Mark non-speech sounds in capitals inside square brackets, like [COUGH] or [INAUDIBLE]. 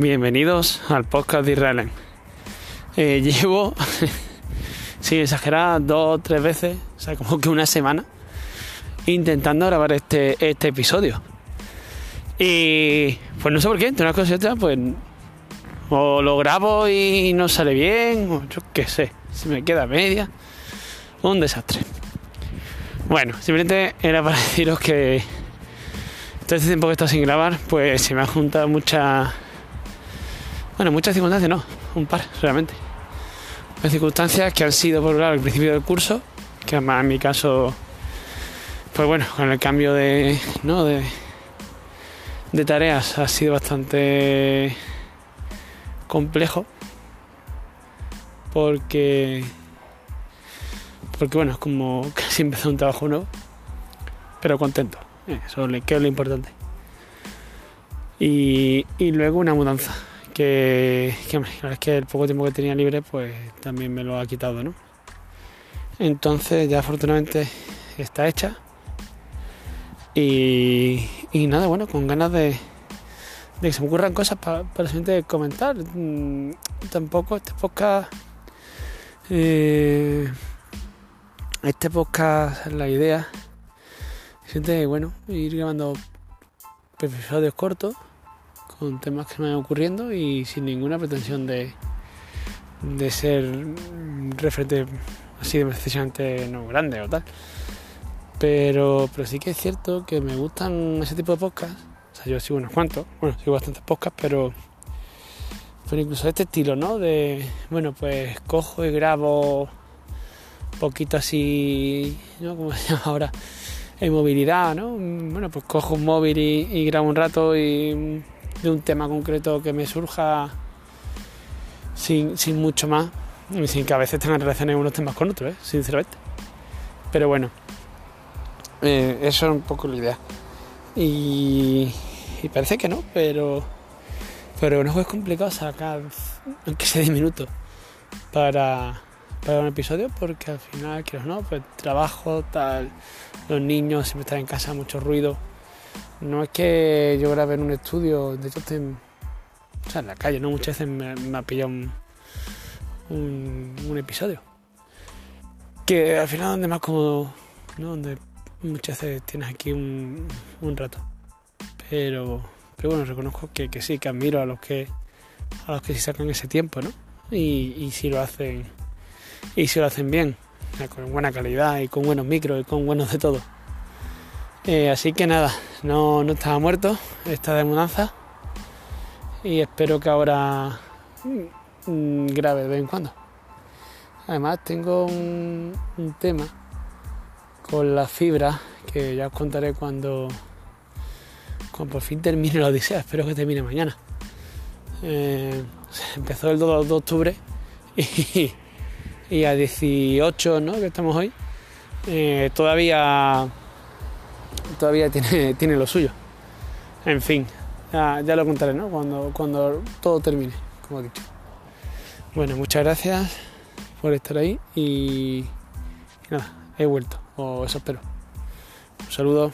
Bienvenidos al podcast de Israel. Eh, [LAUGHS] llevo, sin exagerar, dos o tres veces, o sea, como que una semana, intentando grabar este, este episodio. Y pues no sé por qué, entre unas cosas y otras, pues o lo grabo y no sale bien, o yo qué sé, se me queda media. Un desastre. Bueno, simplemente era para [LAUGHS] deciros que todo este tiempo que he estado sin grabar, pues se me ha juntado mucha. Bueno, muchas circunstancias, no, un par, realmente. Las circunstancias que han sido, por un al principio del curso, que además en mi caso, pues bueno, con el cambio de, ¿no? de, de tareas ha sido bastante complejo, porque, porque bueno, es como [LAUGHS] casi empezó un trabajo nuevo, pero contento, eso es lo importante. Y, y luego una mudanza que, que, es que el poco tiempo que tenía libre pues también me lo ha quitado, ¿no? Entonces ya afortunadamente está hecha y, y nada, bueno, con ganas de, de que se me ocurran cosas para, para siguiente comentar. Mm, tampoco este podcast, eh, este podcast, la idea, siente bueno ir grabando episodios cortos con temas que me van ocurriendo y sin ninguna pretensión de, de ser referente así de precisamente no grande o tal. Pero, pero sí que es cierto que me gustan ese tipo de podcasts. O sea, yo sigo unos cuantos, bueno, sigo bastantes podcasts, pero, pero incluso este estilo, ¿no? De, bueno, pues cojo y grabo poquito así, ¿no? Como se llama ahora, en movilidad, ¿no? Bueno, pues cojo un móvil y, y grabo un rato y de un tema concreto que me surja sin, sin mucho más sin que a veces tengan relaciones unos temas con otros, ¿eh? sinceramente. Pero bueno, eh, eso es un poco la idea. Y, parece que no, pero, pero no es complicado sacar, aunque sea 10 minutos, para, para un episodio, porque al final, que no, pues trabajo, tal, los niños siempre están en casa, mucho ruido no es que yo grabe en un estudio, de hecho en, la calle, ¿no? Muchas veces me, ha pillado un, episodio. Que al final donde más cómodo, ¿no? Donde muchas veces tienes aquí un, un rato. Pero, pero bueno, reconozco que, que, sí, que admiro a los que a los que sí sacan ese tiempo, ¿no? Y, y si lo hacen y si lo hacen bien, con buena calidad y con buenos micros y con buenos de todo. Eh, así que nada, no, no estaba muerto, está de mudanza y espero que ahora mmm, grabe de vez en cuando. Además tengo un, un, tema con la fibra que ya os contaré cuando, cuando por fin termine la odisea, espero que termine mañana. Eh, empezó el 2 de octubre y, y a 18, ¿no? que estamos hoy, eh, todavía todavía tiene, [LAUGHS] tiene lo suyo. En fin, ya, lo contaré, ¿no? Cuando, cuando todo termine, como he dicho. Bueno, muchas gracias por estar ahí y, y nada, he vuelto, o eso espero. Un saludo.